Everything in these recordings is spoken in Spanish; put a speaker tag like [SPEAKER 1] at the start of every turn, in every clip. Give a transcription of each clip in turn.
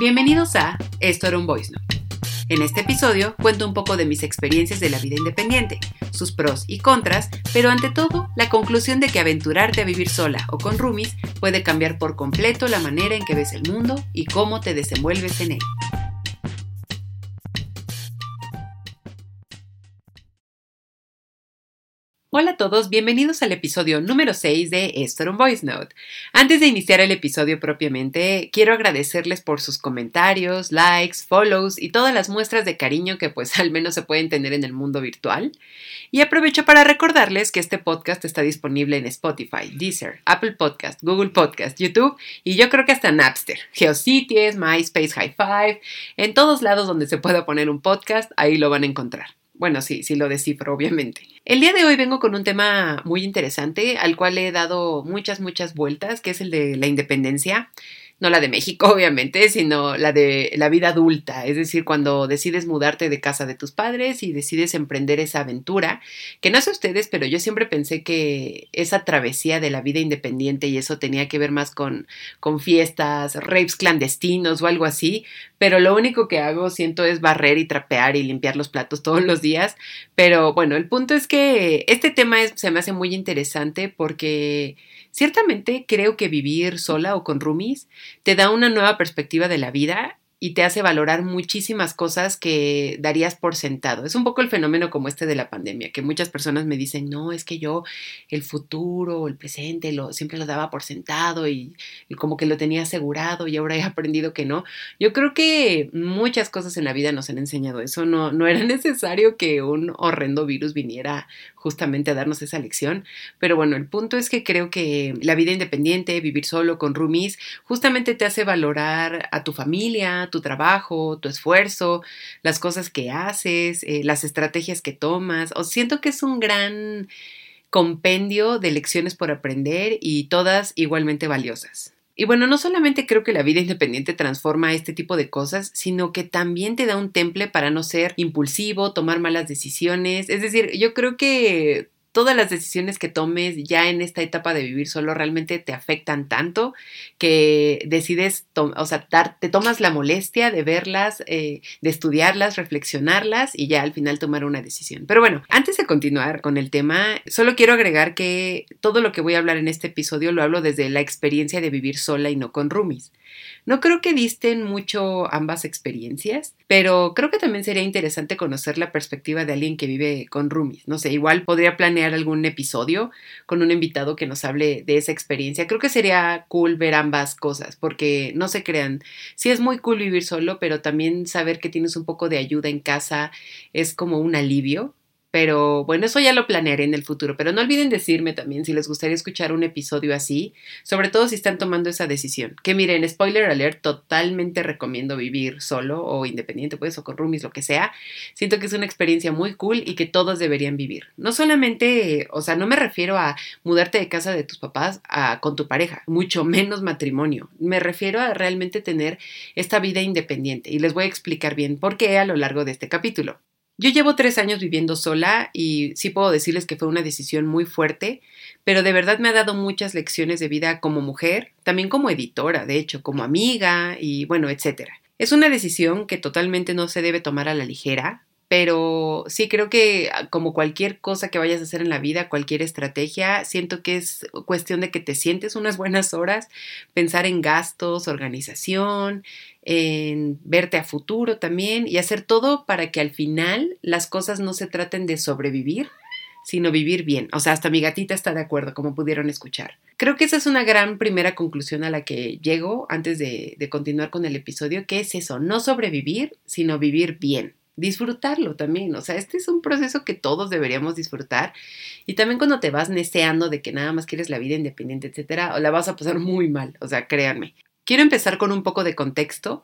[SPEAKER 1] Bienvenidos a Esto era un Voice Note. En este episodio cuento un poco de mis experiencias de la vida independiente, sus pros y contras, pero ante todo la conclusión de que aventurarte a vivir sola o con roomies puede cambiar por completo la manera en que ves el mundo y cómo te desenvuelves en él. Hola a todos, bienvenidos al episodio número 6 de Esto Voice Note. Antes de iniciar el episodio propiamente, quiero agradecerles por sus comentarios, likes, follows y todas las muestras de cariño que pues al menos se pueden tener en el mundo virtual. Y aprovecho para recordarles que este podcast está disponible en Spotify, Deezer, Apple Podcast, Google Podcast, YouTube y yo creo que hasta Napster, Geocities, MySpace, High Five, en todos lados donde se pueda poner un podcast, ahí lo van a encontrar. Bueno, sí, sí lo descifro, obviamente. El día de hoy vengo con un tema muy interesante al cual he dado muchas, muchas vueltas, que es el de la independencia no la de México, obviamente, sino la de la vida adulta, es decir, cuando decides mudarte de casa de tus padres y decides emprender esa aventura, que no sé ustedes, pero yo siempre pensé que esa travesía de la vida independiente y eso tenía que ver más con, con fiestas, rapes clandestinos o algo así, pero lo único que hago siento es barrer y trapear y limpiar los platos todos los días, pero bueno, el punto es que este tema se me hace muy interesante porque Ciertamente creo que vivir sola o con roomies te da una nueva perspectiva de la vida y te hace valorar muchísimas cosas que darías por sentado. Es un poco el fenómeno como este de la pandemia, que muchas personas me dicen, no, es que yo el futuro, el presente, lo, siempre lo daba por sentado y, como que lo tenía asegurado y ahora he aprendido que no. Yo creo que muchas cosas en la vida nos han enseñado eso. No, no era necesario que un horrendo virus viniera justamente a darnos esa lección. Pero bueno, el punto es que creo que la vida independiente, vivir solo con roomies, justamente te hace valorar a tu familia, tu trabajo, tu esfuerzo, las cosas que haces, eh, las estrategias que tomas. O siento que es un gran compendio de lecciones por aprender y todas igualmente valiosas. Y bueno, no solamente creo que la vida independiente transforma este tipo de cosas, sino que también te da un temple para no ser impulsivo, tomar malas decisiones. Es decir, yo creo que todas las decisiones que tomes ya en esta etapa de vivir solo realmente te afectan tanto que decides, o sea, te tomas la molestia de verlas, eh, de estudiarlas, reflexionarlas y ya al final tomar una decisión. Pero bueno, antes de continuar con el tema, solo quiero agregar que todo lo que voy a hablar en este episodio lo hablo desde la experiencia de vivir sola y no con roomies. No creo que disten mucho ambas experiencias, pero creo que también sería interesante conocer la perspectiva de alguien que vive con roomies. No sé, igual podría planear algún episodio con un invitado que nos hable de esa experiencia. Creo que sería cool ver ambas cosas, porque no se crean, sí es muy cool vivir solo, pero también saber que tienes un poco de ayuda en casa es como un alivio pero bueno, eso ya lo planearé en el futuro. Pero no olviden decirme también si les gustaría escuchar un episodio así, sobre todo si están tomando esa decisión. Que miren, spoiler alert, totalmente recomiendo vivir solo o independiente, pues, o con roomies, lo que sea. Siento que es una experiencia muy cool y que todos deberían vivir. No solamente, o sea, no me refiero a mudarte de casa de tus papás a, con tu pareja, mucho menos matrimonio. Me refiero a realmente tener esta vida independiente. Y les voy a explicar bien por qué a lo largo de este capítulo. Yo llevo tres años viviendo sola y sí puedo decirles que fue una decisión muy fuerte, pero de verdad me ha dado muchas lecciones de vida como mujer, también como editora, de hecho, como amiga y bueno, etcétera. Es una decisión que totalmente no se debe tomar a la ligera, pero sí creo que ah, como cualquier cosa que vayas a hacer en la vida, cualquier estrategia, siento que es cuestión de que te sientes unas buenas horas, pensar en gastos, organización, en verte a futuro también y hacer todo para que al final las cosas no se traten de sobrevivir, sino vivir bien. O sea, hasta mi gatita está de acuerdo, como pudieron escuchar. Creo que esa es una gran primera conclusión a la que llego antes de, de continuar con el episodio, que es eso, no sobrevivir, sino vivir bien disfrutarlo también. O sea, este es un proceso que todos deberíamos disfrutar. Y también cuando te vas neceando de que nada más quieres la vida independiente, etcétera, la vas a pasar muy mal. O sea, créanme. Quiero empezar con un poco de contexto.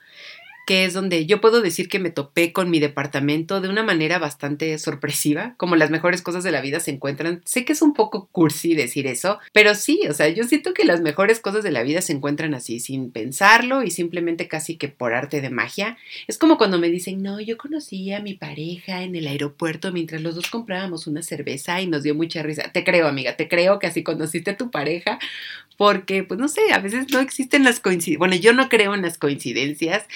[SPEAKER 1] Que es donde yo puedo decir que me topé con mi departamento de una manera bastante sorpresiva, como las mejores cosas de la vida se encuentran. Sé que es un poco cursi decir eso, pero sí, o sea, yo siento que las mejores cosas de la vida se encuentran así, sin pensarlo y simplemente casi que por arte de magia. Es como cuando me dicen, no, yo conocí a mi pareja en el aeropuerto mientras los dos comprábamos una cerveza y nos dio mucha risa. Te creo, amiga, te creo que así conociste a tu pareja porque, pues no sé, a veces no existen las coincidencias. Bueno, yo no creo en las coincidencias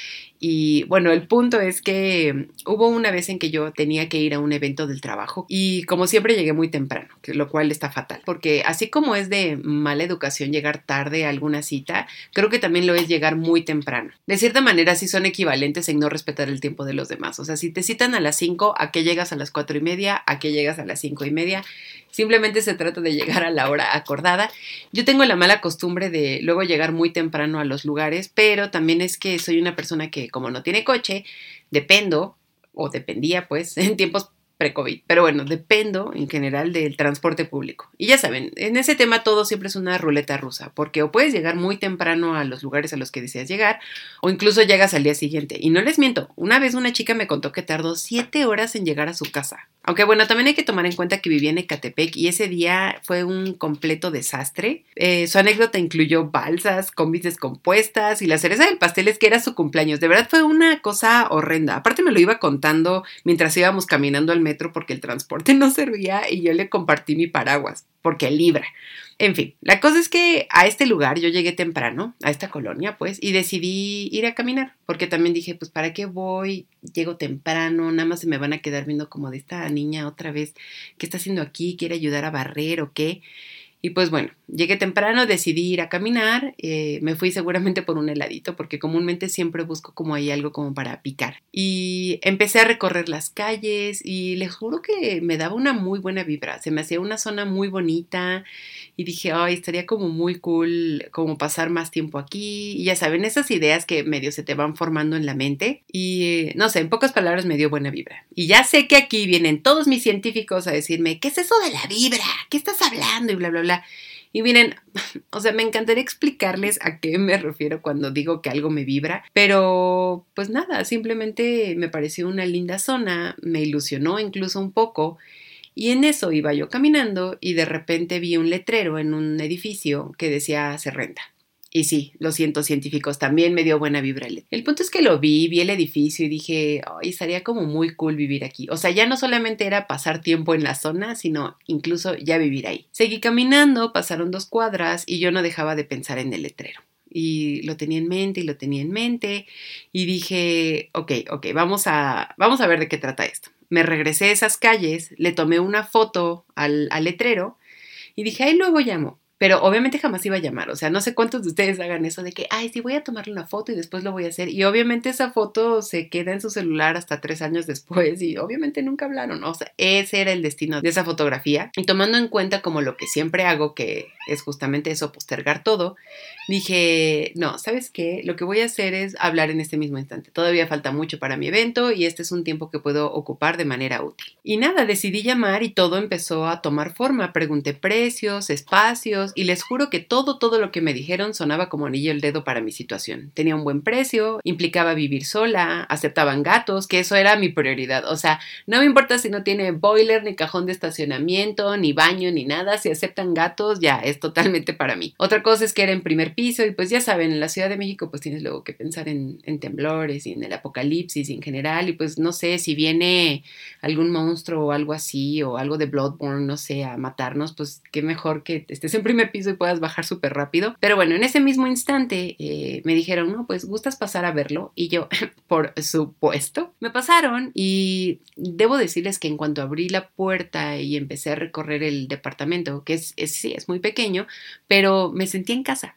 [SPEAKER 1] y bueno, el punto es que hubo una vez en que yo tenía que ir a un evento del trabajo y como siempre llegué muy temprano, lo cual está fatal, porque así como es de mala educación llegar tarde a alguna cita, creo que también lo es llegar muy temprano. De cierta manera sí son equivalentes en no respetar el tiempo de los demás. O sea, si te citan a las 5, ¿a qué llegas a las 4 y media? ¿A qué llegas a las 5 y media? Simplemente se trata de llegar a la hora acordada. Yo tengo la mala costumbre de luego llegar muy temprano a los lugares, pero también es que soy una persona que como no tiene coche, dependo o dependía pues en tiempos pre-COVID. Pero bueno, dependo en general del transporte público. Y ya saben, en ese tema todo siempre es una ruleta rusa, porque o puedes llegar muy temprano a los lugares a los que deseas llegar, o incluso llegas al día siguiente. Y no les miento, una vez una chica me contó que tardó siete horas en llegar a su casa. Aunque bueno, también hay que tomar en cuenta que vivía en Ecatepec y ese día fue un completo desastre. Eh, su anécdota incluyó balsas, combis descompuestas y la cereza del pastel es que era su cumpleaños. De verdad fue una cosa horrenda. Aparte me lo iba contando mientras íbamos caminando al metro porque el transporte no servía y yo le compartí mi paraguas porque libra. En fin, la cosa es que a este lugar yo llegué temprano, a esta colonia, pues, y decidí ir a caminar, porque también dije, pues, ¿para qué voy? Llego temprano, nada más se me van a quedar viendo como de esta niña otra vez, ¿qué está haciendo aquí? ¿Quiere ayudar a barrer o qué? Y pues bueno, llegué temprano, decidí ir a caminar, eh, me fui seguramente por un heladito porque comúnmente siempre busco como hay algo como para picar. Y empecé a recorrer las calles y les juro que me daba una muy buena vibra, se me hacía una zona muy bonita y dije, ay, estaría como muy cool como pasar más tiempo aquí. Y ya saben, esas ideas que medio se te van formando en la mente y eh, no sé, en pocas palabras me dio buena vibra. Y ya sé que aquí vienen todos mis científicos a decirme, ¿qué es eso de la vibra? ¿Qué estás hablando? Y bla, bla, bla. Y miren, o sea, me encantaría explicarles a qué me refiero cuando digo que algo me vibra, pero pues nada, simplemente me pareció una linda zona, me ilusionó incluso un poco. Y en eso iba yo caminando y de repente vi un letrero en un edificio que decía se renta. Y sí, lo siento científicos, también me dio buena vibra. El punto es que lo vi, vi el edificio y dije, ay, estaría como muy cool vivir aquí. O sea, ya no solamente era pasar tiempo en la zona, sino incluso ya vivir ahí. Seguí caminando, pasaron dos cuadras y yo no dejaba de pensar en el letrero. Y lo tenía en mente y lo tenía en mente y dije, ok, ok, vamos a, vamos a ver de qué trata esto. Me regresé a esas calles, le tomé una foto al, letrero y dije, ahí luego llamo. Pero obviamente jamás iba a llamar. O sea, no sé cuántos de ustedes hagan eso de que, ay, sí, voy a tomarle una foto y después lo voy a hacer. Y obviamente esa foto se queda en su celular hasta tres años después y obviamente nunca hablaron. O sea, ese era el destino de esa fotografía. Y tomando en cuenta como lo que siempre hago, que es justamente eso, postergar todo, dije, no, ¿sabes qué? Lo que voy a hacer es hablar en este mismo instante. Todavía falta mucho para mi evento y este es un tiempo que puedo ocupar de manera útil. Y nada, decidí llamar y todo empezó a tomar forma. Pregunté precios, espacios y les juro que todo, todo lo que me dijeron sonaba como anillo el dedo para mi situación. Tenía un buen precio, implicaba vivir sola, aceptaban gatos, que eso era mi prioridad. O sea, no me importa si no tiene boiler, ni cajón de estacionamiento, ni baño, ni nada. Si aceptan gatos, ya totalmente para mí. Otra cosa es que era en primer piso y pues ya saben, en la Ciudad de México pues tienes luego que pensar en, temblores y en el apocalipsis en general y pues no sé si viene algún monstruo o algo así o algo de Bloodborne, no sé, a matarnos, pues qué mejor que estés en primer piso y puedas bajar súper rápido. Pero bueno, en ese mismo instante eh, me dijeron, no, pues gustas pasar a verlo y yo, por supuesto, me pasaron y debo decirles que en cuanto abrí la puerta y empecé a recorrer el departamento, que es sí, es muy pequeño, pero me sentí en casa.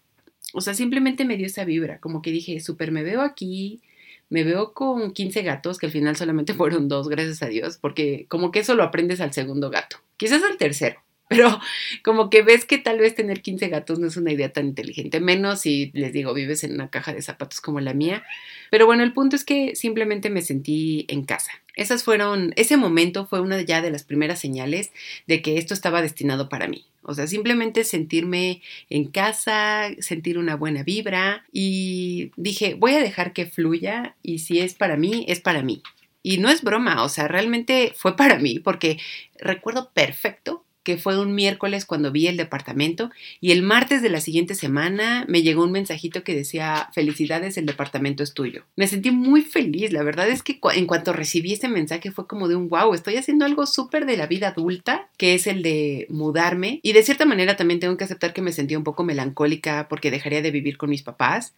[SPEAKER 1] O sea, simplemente me dio esa vibra, como que dije, súper, me veo aquí, me veo con 15 gatos, que al final solamente fueron dos, gracias a Dios, porque como que eso lo aprendes al segundo gato, quizás al tercero, Pero como que ves que tal vez tener 15 gatos no es una idea tan inteligente, menos si les digo, vives en una caja de zapatos como la mía. Pero bueno, el punto es que simplemente me sentí en casa. Esas fueron, ese momento fue una ya de las primeras señales de que esto estaba destinado para mí. O sea, simplemente sentirme en casa, sentir una buena vibra y dije, voy a dejar que fluya y si es para mí, es para mí. Y no es broma, o sea, realmente fue para mí porque recuerdo perfecto que fue un miércoles cuando vi el departamento y el martes de la siguiente semana me llegó un mensajito que decía felicidades, el departamento es tuyo. Me sentí muy feliz, la verdad es que en cuanto recibí ese mensaje fue como de un wow, estoy haciendo algo súper de la vida adulta, que es el de mudarme y de cierta manera también tengo que aceptar que me sentí un poco melancólica porque dejaría de vivir con mis papás,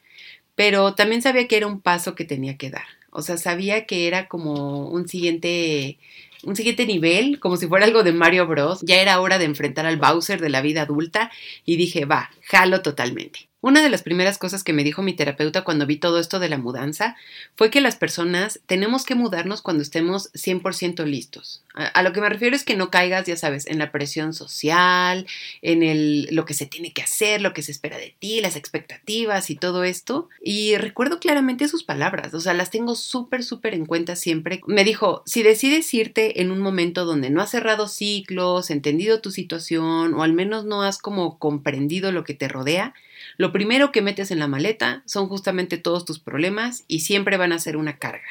[SPEAKER 1] pero también sabía que era un paso que tenía que dar. O sea, sabía que era como un siguiente un siguiente nivel, como si fuera algo de Mario Bros. Ya era hora de enfrentar al Bowser de la vida adulta y dije, va, jalo totalmente. Una de las primeras cosas que me dijo mi terapeuta cuando vi todo esto de la mudanza fue que las personas tenemos que mudarnos cuando estemos 100% listos. A, lo que me refiero es que no caigas, ya sabes, en la presión social, en el, lo que se tiene que hacer, lo que se espera de ti, las expectativas y todo esto. Y recuerdo claramente sus palabras, o sea, las tengo súper, súper en cuenta siempre. Me dijo, si decides irte en un momento donde no has cerrado ciclos, entendido tu situación o al menos no has como comprendido lo que te rodea, lo primero que metes en la maleta son justamente todos tus problemas y siempre van a ser una carga.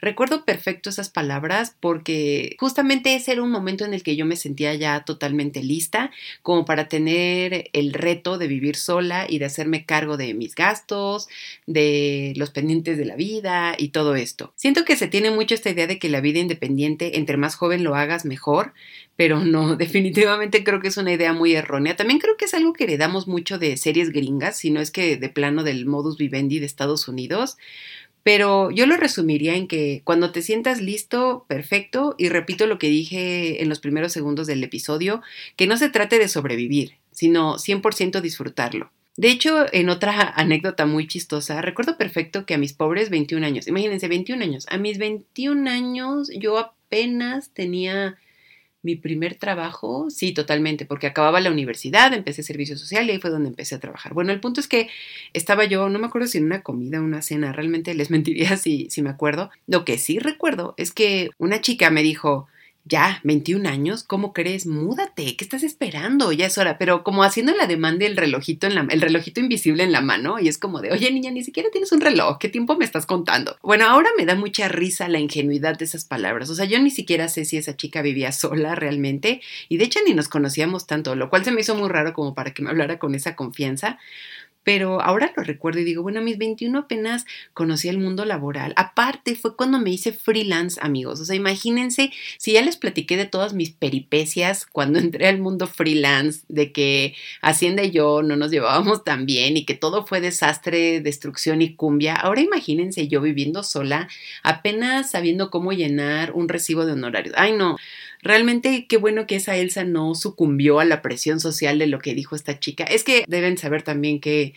[SPEAKER 1] Recuerdo perfecto esas palabras porque justamente ese era un momento en el que yo me sentía ya totalmente lista como para tener el reto de vivir sola y de hacerme cargo de mis gastos, de los pendientes de la vida y todo esto. Siento que se tiene mucho esta idea de que la vida independiente, entre más joven lo hagas, mejor, pero no, definitivamente creo que es una idea muy errónea. También creo que es algo que heredamos mucho de series gringas, si no es que de plano del modus vivendi de Estados Unidos. Pero yo lo resumiría en que cuando te sientas listo, perfecto, y repito lo que dije en los primeros segundos del episodio, que no se trate de sobrevivir, sino 100% disfrutarlo. De hecho, en otra anécdota muy chistosa, recuerdo perfecto que a mis pobres 21 años, imagínense, 21 años, a mis 21 años yo apenas tenía mi primer trabajo, sí, totalmente, porque acababa la universidad, empecé servicio social y ahí fue donde empecé a trabajar. Bueno, el punto es que estaba yo, no me acuerdo si en una comida una cena, realmente les mentiría si, si me acuerdo. Lo que sí recuerdo es que una chica me dijo, ya, 21 años, ¿cómo crees? Múdate, ¿qué estás esperando? Ya es hora, pero como haciendo la demanda el relojito en la, el relojito invisible en la mano y es como de, oye niña, ni siquiera tienes un reloj, ¿qué tiempo me estás contando? Bueno, ahora me da mucha risa la ingenuidad de esas palabras, o sea, yo ni siquiera sé si esa chica vivía sola realmente y de hecho ni nos conocíamos tanto, lo cual se me hizo muy raro como para que me hablara con esa confianza, pero ahora lo recuerdo y digo, bueno, a mis 21 apenas conocí el mundo laboral. Aparte, fue cuando me hice freelance, amigos. O sea, imagínense, si ya les platiqué de todas mis peripecias cuando entré al mundo freelance, de que Hacienda y yo no nos llevábamos tan bien y que todo fue desastre, destrucción y cumbia. Ahora imagínense yo viviendo sola, apenas sabiendo cómo llenar un recibo de honorarios. Ay, no. Realmente qué bueno que esa Elsa no sucumbió a la presión social de lo que dijo esta chica. Es que deben saber también que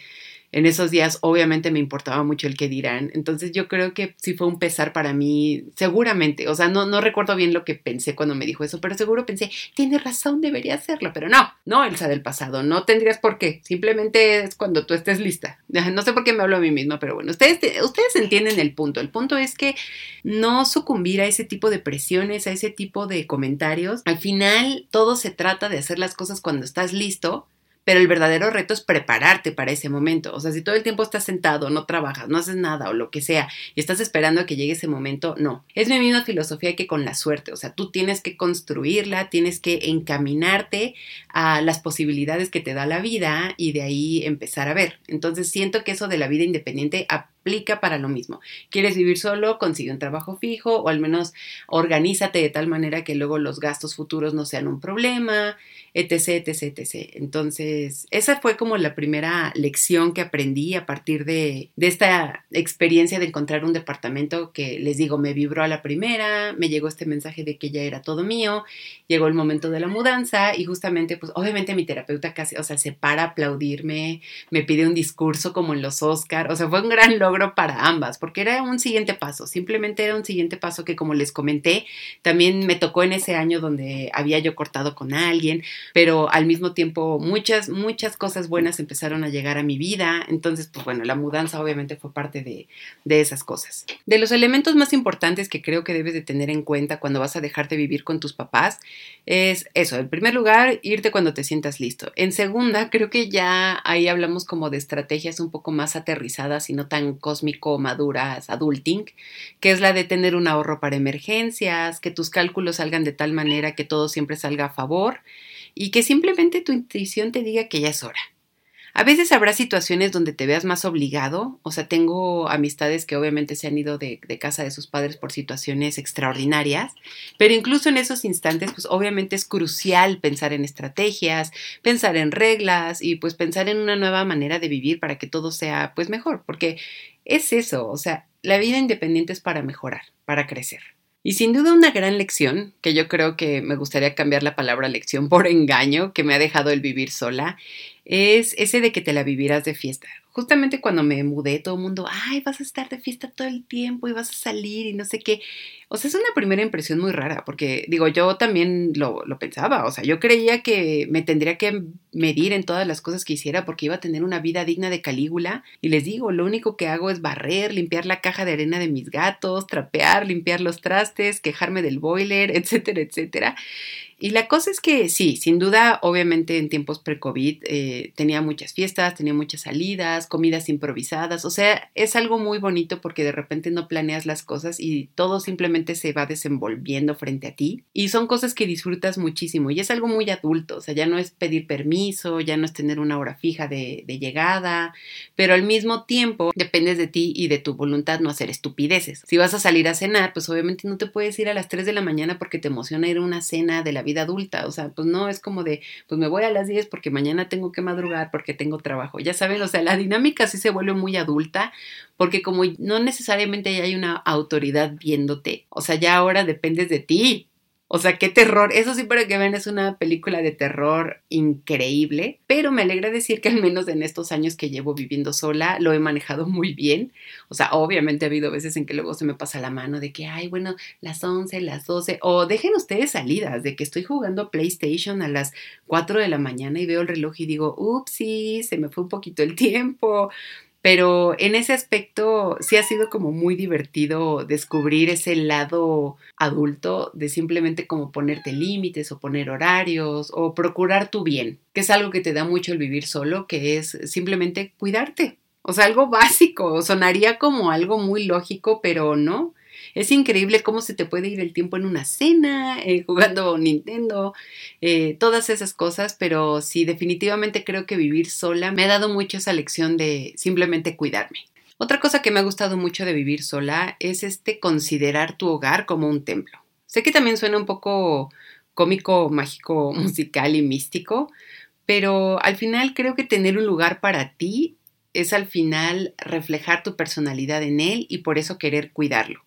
[SPEAKER 1] en esos días obviamente me importaba mucho el que dirán. Entonces yo creo que sí fue un pesar para mí, seguramente. O sea, no, no recuerdo bien lo que pensé cuando me dijo eso, pero seguro pensé, tiene razón, debería hacerlo. Pero no, no, Elsa del pasado, no tendrías por qué. Simplemente es cuando tú estés lista. No sé por qué me hablo a mí misma, pero bueno, ustedes, ustedes entienden el punto. El punto es que no sucumbir a ese tipo de presiones, a ese tipo de comentarios. Al final, todo se trata de hacer las cosas cuando estás listo pero el verdadero reto es prepararte para ese momento. O sea, si todo el tiempo estás sentado, no trabajas, no haces nada o lo que sea y estás esperando a que llegue ese momento, no. Es mi misma filosofía que con la suerte. O sea, tú tienes que construirla, tienes que encaminarte a las posibilidades que te da la vida y de ahí empezar a ver. Entonces siento que eso de la vida independiente aplica para lo mismo. ¿Quieres vivir solo? Consigue un trabajo fijo o al menos organízate de tal manera que luego los gastos futuros no sean un problema, etc, etc, etc. Entonces, esa fue como la primera lección que aprendí a partir de, de esta experiencia de encontrar un departamento que les digo, me vibró a la primera, me llegó este mensaje de que ya era todo mío, llegó el momento de la mudanza y justamente, pues obviamente mi terapeuta casi, o sea, se para aplaudirme, me pide un discurso como en los Oscar, o sea, fue un gran logro para ambas, porque era un siguiente paso, simplemente era un siguiente paso que como les comenté, también me tocó en ese año donde había yo cortado con alguien, pero al mismo tiempo muchas, muchas cosas buenas empezaron a llegar a mi vida, entonces pues bueno, la mudanza obviamente fue parte de, de esas cosas. De los elementos más importantes que creo que debes de tener en cuenta cuando vas a dejar de vivir con tus papás es eso, en primer lugar, irte cuando te sientas listo. En segunda, creo que ya ahí hablamos como de estrategias un poco más aterrizadas y no tan cósmico maduras, adulting, que es la de tener un ahorro para emergencias, que tus cálculos salgan de tal manera que todo siempre salga a favor y que simplemente tu intuición te diga que ya es hora. A veces habrá situaciones donde te veas más obligado, o sea, tengo amistades que obviamente se han ido de, casa de sus padres por situaciones extraordinarias, pero incluso en esos instantes, pues obviamente es crucial pensar en estrategias, pensar en reglas y pues pensar en una nueva manera de vivir para que todo sea pues mejor, porque es eso, o sea, la vida independiente es para mejorar, para crecer. Y sin duda una gran lección, que yo creo que me gustaría cambiar la palabra lección por engaño, que me ha dejado el vivir sola, es ese de que te la vivirás de fiesta justamente cuando me mudé, todo el mundo, ay, vas a estar de fiesta todo el tiempo y vas a salir y no sé qué. O sea, es una primera impresión muy rara, porque digo, yo también lo, lo, pensaba, o sea, yo creía que me tendría que medir en todas las cosas que hiciera porque iba a tener una vida digna de Calígula. Y les digo, lo único que hago es barrer, limpiar la caja de arena de mis gatos, trapear, limpiar los trastes, quejarme del boiler, etcétera, etcétera. Y la cosa es que sí, sin duda, obviamente en tiempos pre-COVID eh, tenía muchas fiestas, tenía muchas salidas, comidas improvisadas, o sea, es algo muy bonito porque de repente no planeas las cosas y todo simplemente se va desenvolviendo frente a ti y son cosas que disfrutas muchísimo y es algo muy adulto, o sea, ya no es pedir permiso, ya no es tener una hora fija de, de llegada, pero al mismo tiempo dependes de ti y de tu voluntad no hacer estupideces. Si vas a salir a cenar, pues obviamente no te puedes ir a las 3 de la mañana porque te emociona ir a una cena de la vida adulta, o sea, pues no es como de, pues me voy a las 10 porque mañana tengo que madrugar porque tengo trabajo, ya saben, o sea, la dinámica sí se vuelve muy adulta porque como no necesariamente hay una autoridad viéndote, o sea, ya ahora dependes de ti, o sea, qué terror. Eso sí, para que vean, es una película de terror increíble. Pero me alegra decir que al menos en estos años que llevo viviendo sola, lo he manejado muy bien. O sea, obviamente ha habido veces en que luego se me pasa la mano de que, ay, bueno, las 11, las 12. O dejen ustedes salidas de que estoy jugando PlayStation a las 4 de la mañana y veo el reloj y digo, ups, se me fue un poquito el tiempo. Pero en ese aspecto sí ha sido como muy divertido descubrir ese lado adulto de simplemente como ponerte límites o poner horarios o procurar tu bien, que es algo que te da mucho el vivir solo, que es simplemente cuidarte. O sea, algo básico, sonaría como algo muy lógico, pero no. Es increíble cómo se te puede ir el tiempo en una cena, eh, jugando Nintendo, eh, todas esas cosas, pero sí, definitivamente creo que vivir sola me ha dado mucho esa lección de simplemente cuidarme. Otra cosa que me ha gustado mucho de vivir sola es este considerar tu hogar como un templo. Sé que también suena un poco cómico, mágico, musical y místico, pero al final creo que tener un lugar para ti es al final reflejar tu personalidad en él y por eso querer cuidarlo.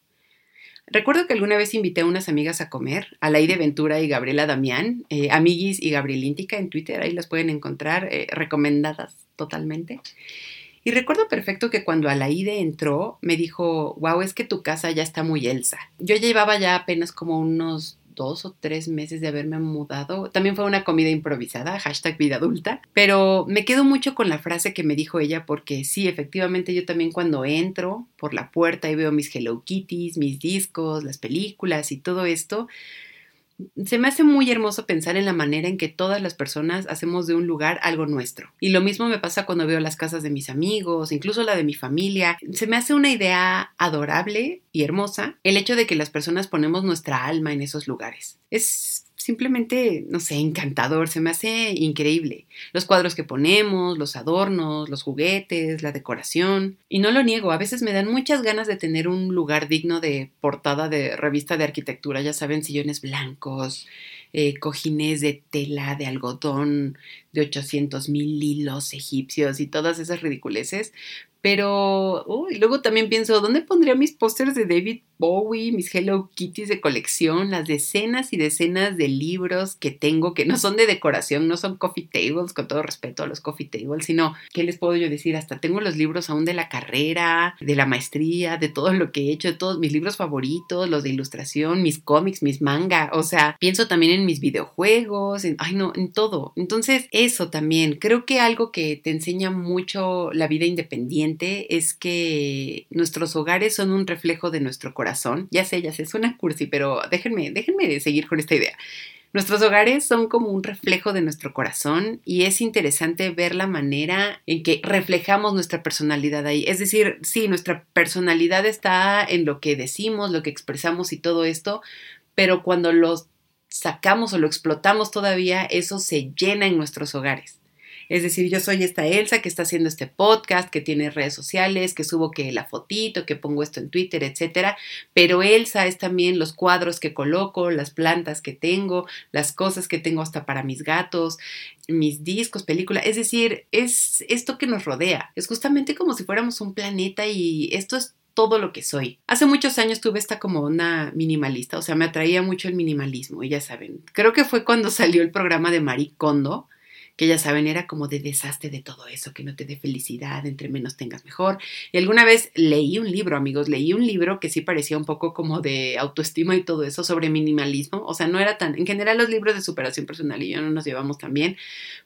[SPEAKER 1] Recuerdo que alguna vez invité a unas amigas a comer, a Laide Ventura y Gabriela Damián, eh, Amiguis y Gabrielíntica en Twitter, ahí las pueden encontrar, eh, recomendadas totalmente. Y recuerdo perfecto que cuando Alaide entró, me dijo, wow, es que tu casa ya está muy Elsa. Yo llevaba ya apenas como unos dos o tres meses de haberme mudado. También fue una comida improvisada, hashtag vida adulta, pero me quedo mucho con la frase que me dijo ella porque sí, efectivamente yo también cuando entro por la puerta y veo mis Hello Kitties, mis discos, las películas y todo esto, se me hace muy hermoso pensar en la manera en que todas las personas hacemos de un lugar algo nuestro. Y lo mismo me pasa cuando veo las casas de mis amigos, incluso la de mi familia. Se me hace una idea adorable y hermosa el hecho de que las personas ponemos nuestra alma en esos lugares. Es simplemente, no sé, encantador, se me hace increíble. Los cuadros que ponemos, los adornos, los juguetes, la decoración. Y no lo niego, a veces me dan muchas ganas de tener un lugar digno de portada de revista de arquitectura, ya saben, sillones blancos, eh, cojines de tela de algodón de 800 mil hilos egipcios y todas esas ridiculeces, Pero luego también pienso, ¿dónde pondría mis pósters de David Bowie, mis Hello Kitties de colección, las decenas y decenas de libros que tengo que no son de decoración, no son coffee tables, con todo respeto a los coffee tables, sino, ¿qué les puedo yo decir? Hasta tengo los libros aún de la carrera, de la maestría, de todo lo que he hecho, de todos mis libros favoritos, los de ilustración, mis cómics, mis manga, o sea, pienso también en mis videojuegos, en, ay no, en todo. Entonces, eso también, creo que algo que te enseña mucho la vida independiente es que nuestros hogares son un reflejo de nuestro corazón ya sé, ya sé, suena cursi, pero déjenme, déjenme seguir con esta idea. Nuestros hogares son como un reflejo de nuestro corazón y es interesante ver la manera en que reflejamos nuestra personalidad ahí. Es decir, sí, nuestra personalidad está en lo que decimos, lo que expresamos y todo esto, pero cuando lo sacamos o lo explotamos todavía, eso se llena en nuestros hogares. Es decir, yo soy esta Elsa que está haciendo este podcast, que tiene redes sociales, que subo que la fotito, que pongo esto en Twitter, etcétera. Pero Elsa es también los cuadros que coloco, las plantas que tengo, las cosas que tengo hasta para mis gatos, mis discos, películas. Es decir, es esto que nos rodea. Es justamente como si fuéramos un planeta y esto es todo lo que soy. Hace muchos años tuve esta como una minimalista, o sea, me atraía mucho el minimalismo, y ya saben, creo que fue cuando salió el programa de Marie Kondo, que ya saben, era como de desastre de todo eso, que no te dé felicidad, entre menos tengas mejor. Y alguna vez leí un libro, amigos, leí un libro que sí parecía un poco como de autoestima y todo eso sobre minimalismo, o sea, no era tan, en general los libros de superación personal y yo no nos llevamos tan bien,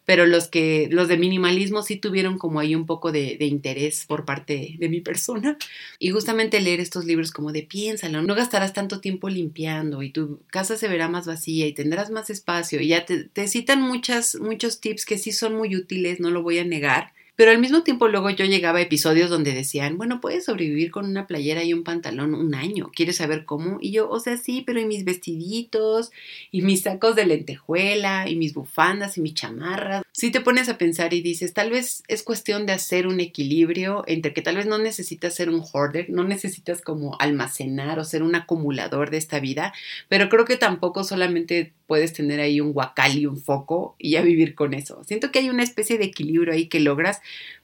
[SPEAKER 1] pero los que, los de minimalismo sí tuvieron como ahí un poco de, de interés por parte de mi persona. Y justamente leer estos libros como de piénsalo, no gastarás tanto tiempo limpiando y tu casa se verá más vacía y tendrás más espacio y ya te, te citan muchas, muchos tips que sí son muy útiles, no lo voy a negar, pero al mismo tiempo luego yo llegaba a episodios donde decían, bueno, puedes sobrevivir con una playera y un pantalón un año, ¿quieres saber cómo? Y yo, o sea, sí, pero y mis vestiditos, y mis sacos de lentejuela, y mis bufandas, y mis chamarras. Si te pones a pensar y dices, tal vez es cuestión de hacer un equilibrio entre que tal vez no necesitas ser un hoarder, no necesitas como almacenar o ser un acumulador de esta vida, pero creo que tampoco solamente puedes tener ahí un guacal y un foco y ya vivir con eso. Siento que hay una especie de equilibrio ahí que logras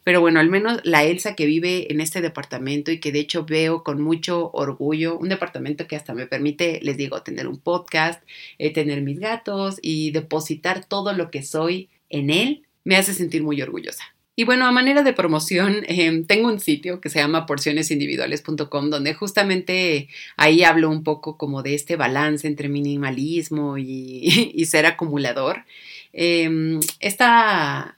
[SPEAKER 1] pero bueno, al menos la Elsa que vive en este departamento y que de hecho veo con mucho orgullo, un departamento que hasta me permite, les digo, tener un podcast, eh, tener mis gatos y depositar todo lo que soy en él, me hace sentir muy orgullosa. Y bueno, a manera de promoción, em, tengo un sitio que se llama porcionesindividuales.com, donde justamente ahí hablo un poco como de este balance entre minimalismo y, ser acumulador. Eh, esta,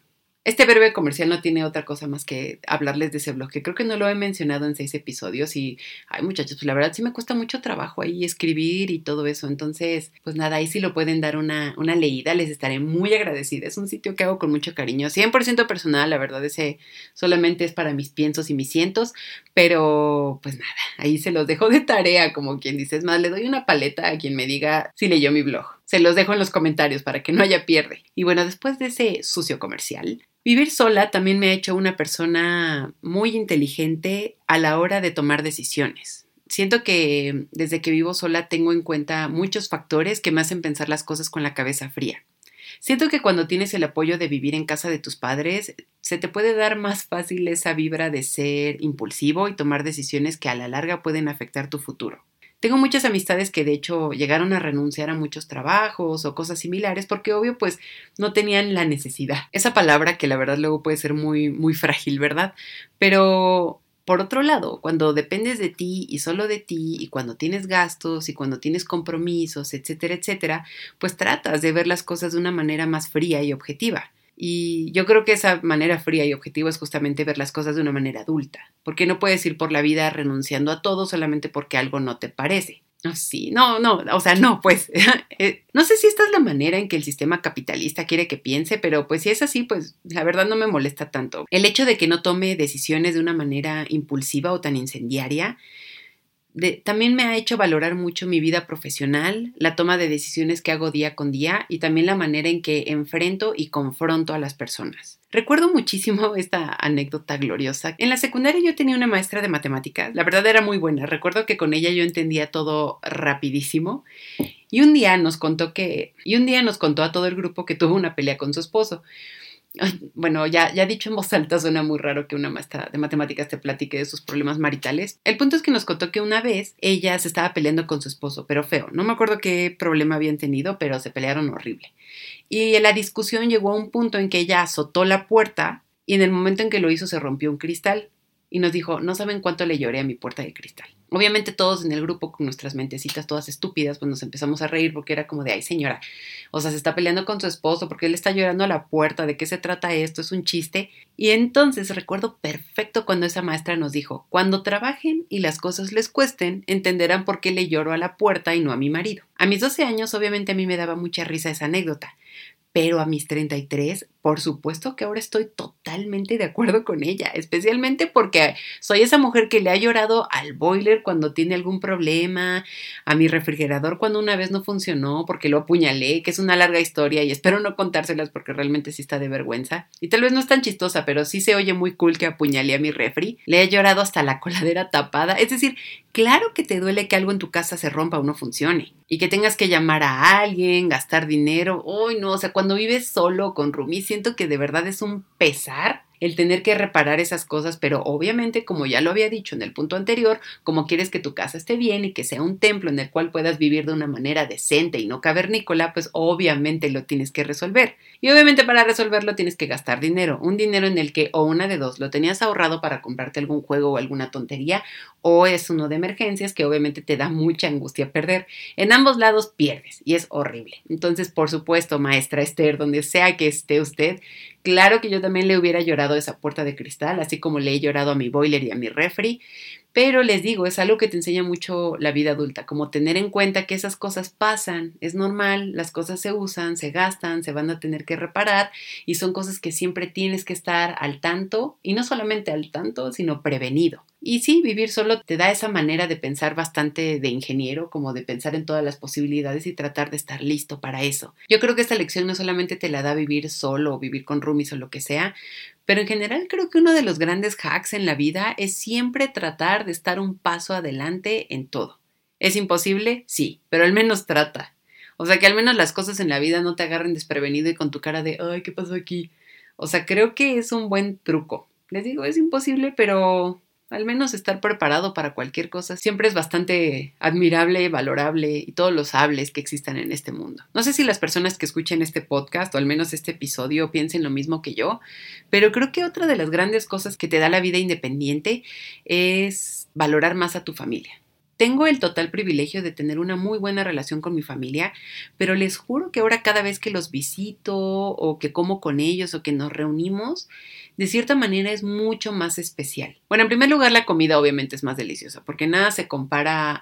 [SPEAKER 1] este breve comercial no tiene otra cosa más que hablarles de ese blog, que creo que no lo he mencionado en seis episodios y, ay muchachos, pues la verdad sí me cuesta mucho trabajo ahí escribir y todo eso, entonces, pues nada, ahí sí lo pueden dar una, una leída, les estaré muy agradecida, es un sitio que hago con mucho cariño, 100% personal, la verdad ese solamente es para mis piensos y mis cientos, pero pues nada, ahí se los dejo de tarea, como quien dice, es más, le doy una paleta a quien me diga si leyó mi blog. Se los dejo en los comentarios para que no haya pierde. Y bueno, después de ese sucio comercial, Vivir sola también me ha hecho una persona muy inteligente a la hora de tomar decisiones. Siento que desde que vivo sola tengo en cuenta muchos factores que me hacen pensar las cosas con la cabeza fría. Siento que cuando tienes el apoyo de vivir en casa de tus padres, se te puede dar más fácil esa vibra de ser impulsivo y tomar decisiones que a la larga pueden afectar tu futuro. Tengo muchas amistades que de hecho llegaron a renunciar a muchos trabajos o cosas similares porque obvio pues no tenían la necesidad. Esa palabra que la verdad luego puede ser muy muy frágil, ¿verdad? Pero por otro lado, cuando dependes de ti y solo de ti y cuando tienes gastos y cuando tienes compromisos, etcétera, etcétera, pues tratas de ver las cosas de una manera más fría y objetiva. Y yo creo que esa manera fría y objetiva es justamente ver las cosas de una manera adulta, porque no puedes ir por la vida renunciando a todo solamente porque algo no te parece. Sí, no, no, o sea, no, pues, eh, no sé si esta es la manera en que el sistema capitalista quiere que piense, pero pues si es así, pues la verdad no me molesta tanto. El hecho de que no tome decisiones de una manera impulsiva o tan incendiaria también me ha hecho valorar mucho mi vida profesional, la toma de decisiones que hago día con día y también la manera en que enfrento y confronto a las personas. Recuerdo muchísimo esta anécdota gloriosa. En la secundaria yo tenía una maestra de matemáticas, la verdad era muy buena, recuerdo que con ella yo entendía todo rapidísimo y un día nos contó que y un día nos contó a todo el grupo que tuvo una pelea con su esposo. Bueno, ya, ya dicho en voz alta, suena muy raro que una maestra de matemáticas te platique de sus problemas maritales. El punto es que nos contó que una vez ella se estaba peleando con su esposo, pero feo. No me acuerdo qué problema habían tenido, pero se pelearon horrible. Y la discusión llegó a un punto en que ella azotó la puerta y en el momento en que lo hizo se rompió un cristal y nos dijo, no saben cuánto le lloré a mi puerta de cristal. Obviamente todos en el grupo con nuestras mentecitas todas estúpidas, pues nos empezamos a reír porque era como de, ay señora, o sea, se está peleando con su esposo porque él está llorando a la puerta, ¿de qué se trata esto? Es un chiste. Y entonces recuerdo perfecto cuando esa maestra nos dijo, cuando trabajen y las cosas les cuesten, entenderán por qué le lloro a la puerta y no a mi marido. A mis 12 años obviamente a mí me daba mucha risa esa anécdota, pero a mis 33, por supuesto que ahora estoy totalmente de acuerdo con ella, especialmente porque soy esa mujer que le ha llorado al boiler cuando tiene algún problema, a mi refrigerador cuando una vez no funcionó porque lo apuñalé, que es una larga historia y espero no contárselas porque realmente sí está de vergüenza. Y tal vez no es tan chistosa, pero sí se oye muy cool que apuñalé a mi refri. Le he llorado hasta la coladera tapada. Es decir, claro que te duele que algo en tu casa se rompa o no funcione y que tengas que llamar a alguien, gastar dinero. Uy, no, o sea, cuando vives solo con Rumi, siento que de verdad es un pesar el tener que reparar esas cosas, pero obviamente, como ya lo había dicho en el punto anterior, como quieres que tu casa esté bien y que sea un templo en el cual puedas vivir de una manera decente y no cavernícola, pues obviamente lo tienes que resolver. Y obviamente para resolverlo tienes que gastar dinero, un dinero en el que o una de dos lo tenías ahorrado para comprarte algún juego o alguna tontería, o es uno de emergencias que obviamente te da mucha angustia perder. En ambos lados pierdes y es horrible. Entonces, por supuesto, maestra Esther, donde sea que esté usted, Claro que yo también le hubiera llorado a esa puerta de cristal, así como le he llorado a mi boiler y a mi refri, pero les digo, es algo que te enseña mucho la vida adulta, como tener en cuenta que esas cosas pasan, es normal, las cosas se usan, se gastan, se van a tener que reparar y son cosas que siempre tienes que estar al tanto y no solamente al tanto, sino prevenido. Y sí, vivir solo te da esa manera de pensar bastante de ingeniero, como de pensar en todas las posibilidades y tratar de estar listo para eso. Yo creo que esta lección no solamente te la da vivir solo o vivir con roomies o lo que sea, pero en general creo que uno de los grandes hacks en la vida es siempre tratar de estar un paso adelante en todo. ¿Es imposible? Sí, pero al menos trata. O sea, que al menos las cosas en la vida no te agarren desprevenido y con tu cara de, ay, ¿qué pasó aquí? O sea, creo que es un buen truco. Les digo, es imposible, pero al menos estar preparado para cualquier cosa siempre es bastante admirable, valorable y todos los hables que existan en este mundo. No sé si las personas que escuchen este podcast o al menos este episodio piensen lo mismo que yo, pero creo que otra de las grandes cosas que te da la vida independiente es valorar más a tu familia. Tengo el total privilegio de tener una muy buena relación con mi familia, pero les juro que ahora cada vez que los visito o que como con ellos o que nos reunimos, de cierta manera es mucho más especial. Bueno, en primer lugar, la comida obviamente es más deliciosa, porque nada se compara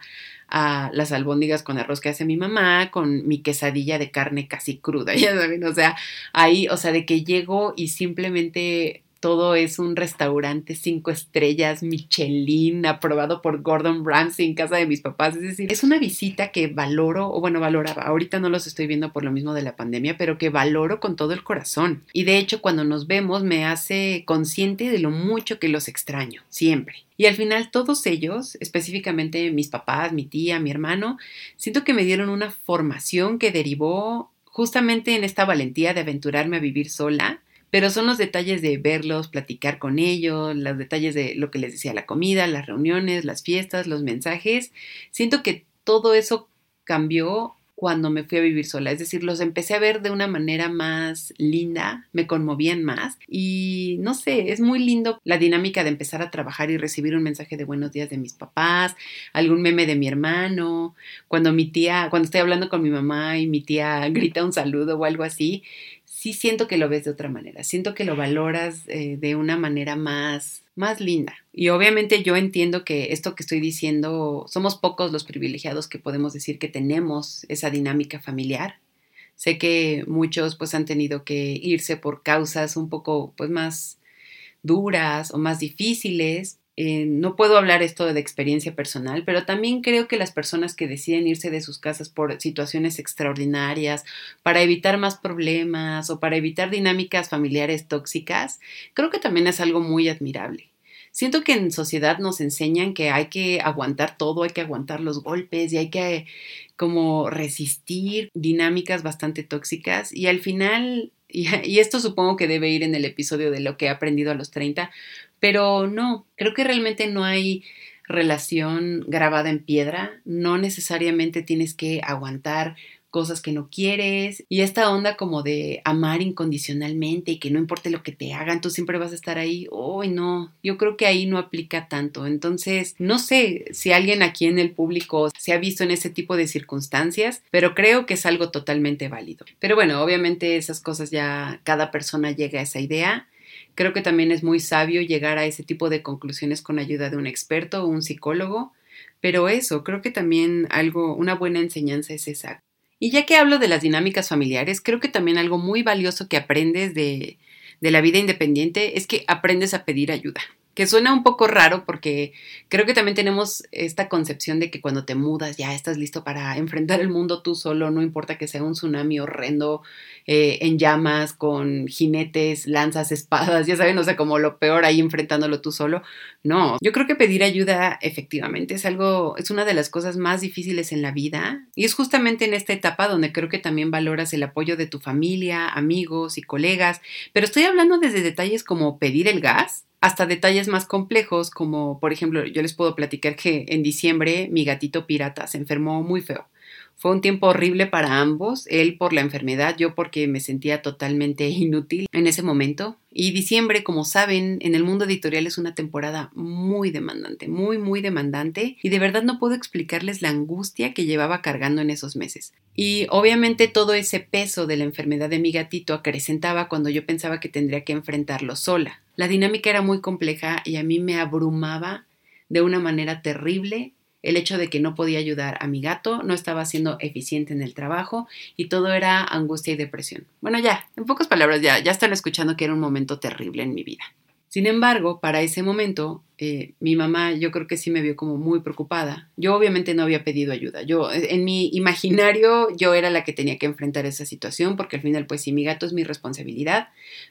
[SPEAKER 1] a las albóndigas con arroz que hace mi mamá, con mi quesadilla de carne casi cruda, ya saben, o sea, ahí, o sea, de que llego y simplemente todo es un restaurante cinco estrellas, Michelin, aprobado por Gordon Ramsay en casa de mis papás. Es decir, es una visita que valoro, o bueno, valoraba. Ahorita no los estoy viendo por lo mismo de la pandemia, pero que valoro con todo el corazón. Y de hecho, cuando nos vemos, me hace consciente de lo mucho que los extraño, siempre. Y al final todos ellos, específicamente mis papás, mi tía, mi hermano, siento que me dieron una formación que derivó justamente en esta valentía de aventurarme a vivir sola pero son los detalles de verlos, platicar con ellos, los detalles de lo que les decía, la comida, las reuniones, las fiestas, los mensajes. Siento que todo eso cambió cuando me fui a vivir sola, es decir, los empecé a ver de una manera más linda, me conmovían más y no sé, es muy lindo la dinámica de empezar a trabajar y recibir un mensaje de buenos días de mis papás, algún meme de mi hermano, cuando mi tía, cuando estoy hablando con mi mamá y mi tía grita un saludo o algo así, sí siento que lo ves de otra manera, siento que lo valoras eh, de una manera más, más linda. Y obviamente yo entiendo que esto que estoy diciendo, somos pocos los privilegiados que podemos decir que tenemos esa dinámica familiar. Sé que muchos pues han tenido que irse por causas un poco pues más duras o más difíciles, eh, no puedo hablar esto de experiencia personal, pero también creo que las personas que deciden irse de sus casas por situaciones extraordinarias, para evitar más problemas o para evitar dinámicas familiares tóxicas, creo que también es algo muy admirable. Siento que en sociedad nos enseñan que hay que aguantar todo, hay que aguantar los golpes y hay que como resistir dinámicas bastante tóxicas y al final y, esto supongo que debe ir en el episodio de lo que he aprendido a los 30, pero no, creo que realmente no hay relación grabada en piedra, no necesariamente tienes que aguantar cosas que no quieres y esta onda como de amar incondicionalmente y que no importe lo que te hagan, tú siempre vas a estar ahí. Uy, no, yo creo que ahí no aplica tanto. Entonces, no sé si alguien aquí en el público se ha visto en ese tipo de circunstancias, pero creo que es algo totalmente válido. Pero bueno, obviamente esas cosas ya cada persona llega a esa idea. Creo que también es muy sabio llegar a ese tipo de conclusiones con ayuda de un experto o un psicólogo. Pero eso, creo que también algo, una buena enseñanza es esa. Y ya que hablo de las dinámicas familiares, creo que también algo muy valioso que aprendes de, de la vida independiente es que aprendes a pedir ayuda que suena un poco raro porque creo que también tenemos esta concepción de que cuando te mudas ya estás listo para enfrentar el mundo tú solo, no importa que sea un tsunami horrendo eh, en llamas, con jinetes, lanzas, espadas, ya saben, o sea, como lo peor ahí enfrentándolo tú solo. No, yo creo que pedir ayuda efectivamente es algo, es una de las cosas más difíciles en la vida y es justamente en esta etapa donde creo que también valoras el apoyo de tu familia, amigos y colegas, pero estoy hablando desde detalles como pedir el gas hasta detalles más complejos, como por ejemplo, yo les puedo platicar que en diciembre mi gatito pirata se enfermó muy feo. Fue un tiempo horrible para ambos, él por la enfermedad, yo porque me sentía totalmente inútil en ese momento. Y diciembre, como saben, en el mundo editorial es una temporada muy demandante, muy, muy demandante, y de verdad no puedo explicarles la angustia que llevaba cargando en esos meses. Y obviamente todo ese peso de la enfermedad de mi gatito acrecentaba cuando yo pensaba que tendría que enfrentarlo sola. La dinámica era muy compleja y a mí me abrumaba de una manera terrible el hecho de que no podía ayudar a mi gato, no estaba siendo eficiente en el trabajo y todo era angustia y depresión. Bueno, ya, en pocas palabras, ya, ya están escuchando que era un momento terrible en mi vida. Sin embargo, para ese momento eh, mi mamá yo creo que sí me vio como muy preocupada. Yo obviamente no había pedido ayuda. Yo eh, en mi imaginario yo era la que tenía que enfrentar esa situación porque al final pues si mi gato es mi responsabilidad.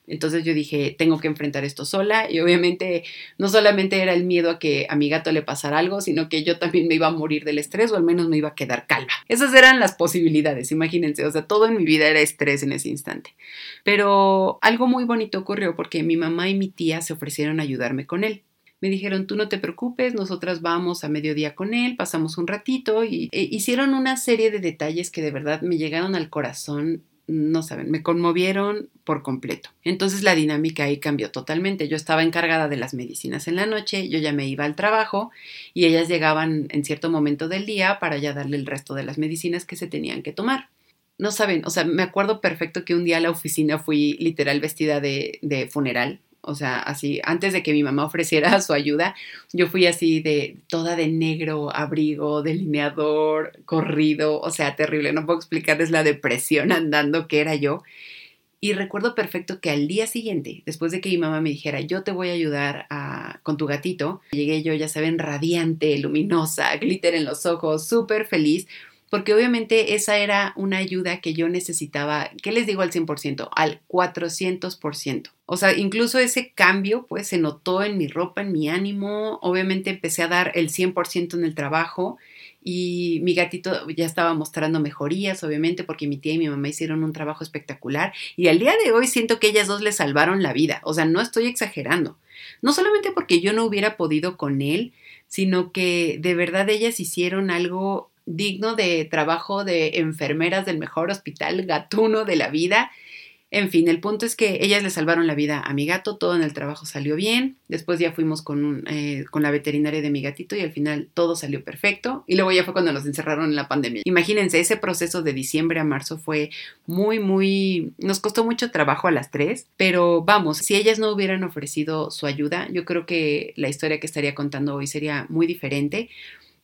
[SPEAKER 1] Entonces yo dije, tengo que enfrentar esto sola y obviamente no solamente era el miedo a que a mi gato le pasara algo, sino que yo también me iba a morir del estrés o al menos me iba a quedar calva. Esas eran las posibilidades, imagínense, o sea, todo en mi vida era estrés en ese instante. Pero algo muy bonito ocurrió porque mi mamá y mi tía se ofrecieron a ayudarme con él me dijeron, tú no te preocupes, nosotras vamos a mediodía con él, pasamos un ratito y e hicieron una serie de detalles que de verdad me llegaron al corazón no saben, me conmovieron por completo. Entonces la dinámica ahí cambió totalmente. Yo estaba encargada de las medicinas en la noche, yo ya me iba al trabajo y ellas llegaban en cierto momento del día para ya darle el resto de las medicinas que se tenían que tomar. No saben, o sea, me acuerdo perfecto que un día a la oficina fui literal vestida de, de funeral o sea, así, antes de que mi mamá ofreciera su ayuda, yo fui así de toda de negro, abrigo, delineador, corrido, o sea, terrible, no puedo explicarles la depresión andando que era yo. Y recuerdo perfecto que al día siguiente, después de que mi mamá me dijera, yo te voy a ayudar con tu gatito, llegué yo, ya saben, radiante, luminosa, glitter en los ojos, súper feliz, porque obviamente esa era una ayuda que yo necesitaba, ¿qué les digo al 100%? Al 400%. O sea, incluso ese cambio pues se notó en mi ropa, en mi ánimo, obviamente empecé a dar el 100% en el trabajo y mi gatito ya estaba mostrando mejorías, obviamente, porque mi tía y mi mamá hicieron un trabajo espectacular y al día de hoy siento que ellas dos le salvaron la vida, o sea, no estoy exagerando. No solamente porque yo no hubiera podido con él, sino que de verdad ellas hicieron algo digno de trabajo de enfermeras del mejor hospital gatuno de la vida en fin, el punto es que ellas le salvaron la vida a mi gato, todo en el trabajo salió bien, después ya fuimos con, eh, con la veterinaria de mi gatito y al final todo salió perfecto y luego ya fue cuando nos encerraron en la pandemia. Imagínense, ese proceso de diciembre a marzo fue muy, muy, nos costó mucho trabajo a las tres, pero vamos, si ellas no hubieran ofrecido su ayuda, yo creo que la historia que estaría contando hoy sería muy diferente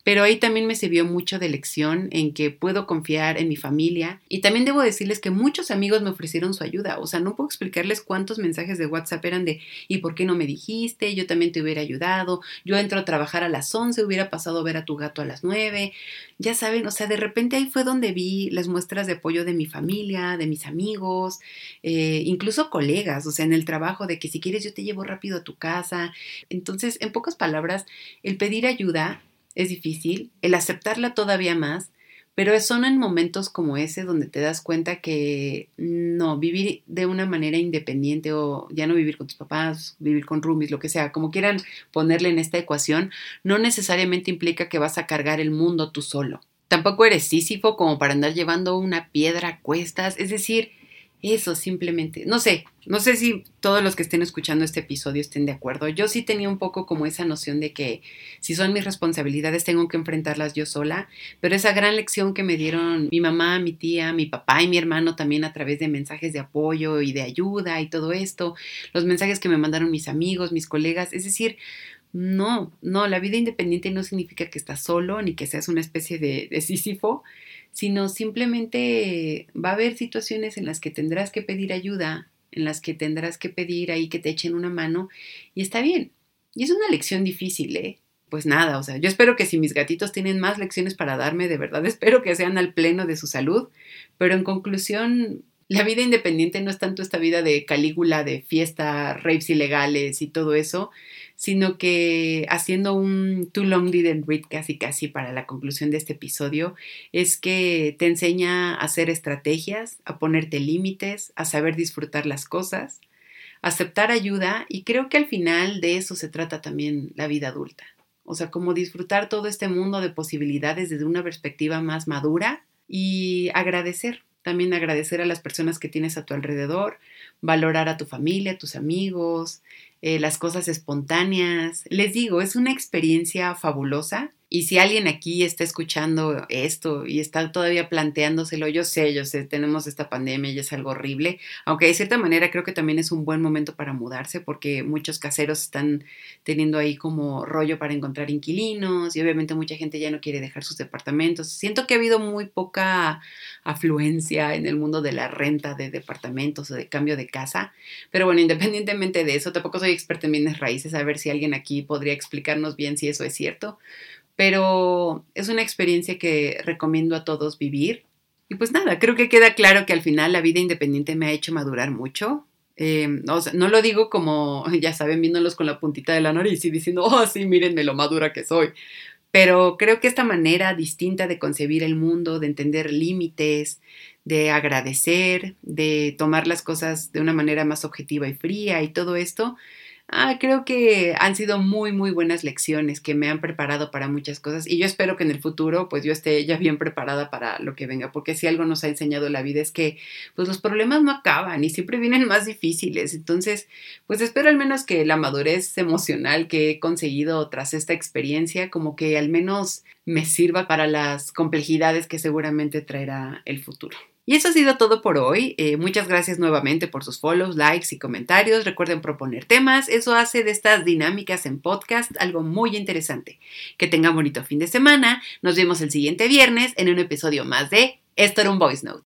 [SPEAKER 1] pero ahí también me sirvió mucho de lección en que puedo confiar en mi familia y también debo decirles que muchos amigos me ofrecieron su ayuda, o sea, no puedo explicarles cuántos mensajes de WhatsApp eran de ¿y por qué no me dijiste? Yo también te hubiera ayudado, yo entro a trabajar a las 11, hubiera pasado a ver a tu gato a las 9, ya saben, o sea, de repente ahí fue donde vi las muestras de apoyo de mi familia, de mis amigos, eh, incluso colegas, o sea, en el trabajo de que si quieres yo te llevo rápido a tu casa. Entonces, en pocas palabras, el pedir ayuda es difícil, el aceptarla todavía más, Pero son en momentos como ese donde te das cuenta que no, vivir de una manera independiente o ya no vivir con tus papás, vivir con roomies, lo que sea, como quieran ponerle en esta ecuación, no necesariamente implica que vas a cargar el mundo tú solo. Tampoco eres sísifo como para andar llevando una piedra a cuestas, es decir, eso simplemente, no sé, no sé si todos los que estén escuchando este episodio estén de acuerdo. Yo sí tenía un poco como esa noción de que si son mis responsabilidades tengo que enfrentarlas yo sola, pero esa gran lección que me dieron mi mamá, mi tía, mi papá y mi hermano también a través de mensajes de apoyo y de ayuda y todo esto, los mensajes que me mandaron mis amigos, mis colegas, es decir, no, no, la vida independiente no significa que estás solo ni que seas una especie de, de sísifo sino simplemente va a haber situaciones en las que tendrás que pedir ayuda, en las que tendrás que pedir ahí que te echen una mano y está bien. Y es una lección difícil, ¿eh? Pues nada, o sea, yo espero que si mis gatitos tienen más lecciones para darme, de verdad espero que sean al pleno de su salud, pero en conclusión, la vida independiente no es tanto esta vida de Calígula, de fiesta, rapes ilegales y todo eso, sino que haciendo un too long didn't read casi casi para la conclusión de este episodio, es que te enseña a hacer estrategias, a ponerte límites, a saber disfrutar las cosas, aceptar ayuda y creo que al final de eso se trata también la vida adulta. O sea, como disfrutar todo este mundo de posibilidades desde una perspectiva más madura y agradecer también agradecer a las personas que tienes a tu alrededor, valorar a tu familia, a tus amigos, eh, las cosas espontáneas. Les digo, es una experiencia fabulosa y si alguien aquí está escuchando esto y está todavía planteándoselo, yo sé, yo sé, tenemos esta pandemia y es algo horrible, aunque de cierta manera creo que también es un buen momento para mudarse porque muchos caseros están teniendo ahí como rollo para encontrar inquilinos y obviamente mucha gente ya no quiere dejar sus departamentos. Siento que ha habido muy poca afluencia en el mundo de la renta de departamentos o de cambio de casa, pero bueno, independientemente de eso, tampoco soy experta en bienes raíces, a ver si alguien aquí podría explicarnos bien si eso es cierto pero es una experiencia que recomiendo a todos vivir. Y pues nada, creo que queda claro que al final la vida independiente me ha hecho madurar mucho. Eh, no lo digo como, ya saben, viéndolos con la puntita de la nariz y diciendo, oh, sí, mírenme lo madura que soy. Pero creo que esta manera distinta de concebir el mundo, de entender límites, de agradecer, de tomar las cosas de una manera más objetiva y fría y todo esto, Ah, creo que han sido muy, muy buenas lecciones que me han preparado para muchas cosas y yo espero que en el futuro pues yo esté ya bien preparada para lo que venga, porque si algo nos ha enseñado la vida es que pues los problemas no acaban y siempre vienen más difíciles. Entonces, pues espero al menos que la madurez emocional que he conseguido tras esta experiencia como que al menos me sirva para las complejidades que seguramente traerá el futuro. Y eso ha sido todo por hoy. Eh, muchas gracias nuevamente por sus follows, likes y comentarios. Recuerden proponer temas. Eso hace de estas dinámicas en podcast algo muy interesante. Que tengan bonito fin de semana. Nos vemos el siguiente viernes en un episodio más de Esto era un Voice Note.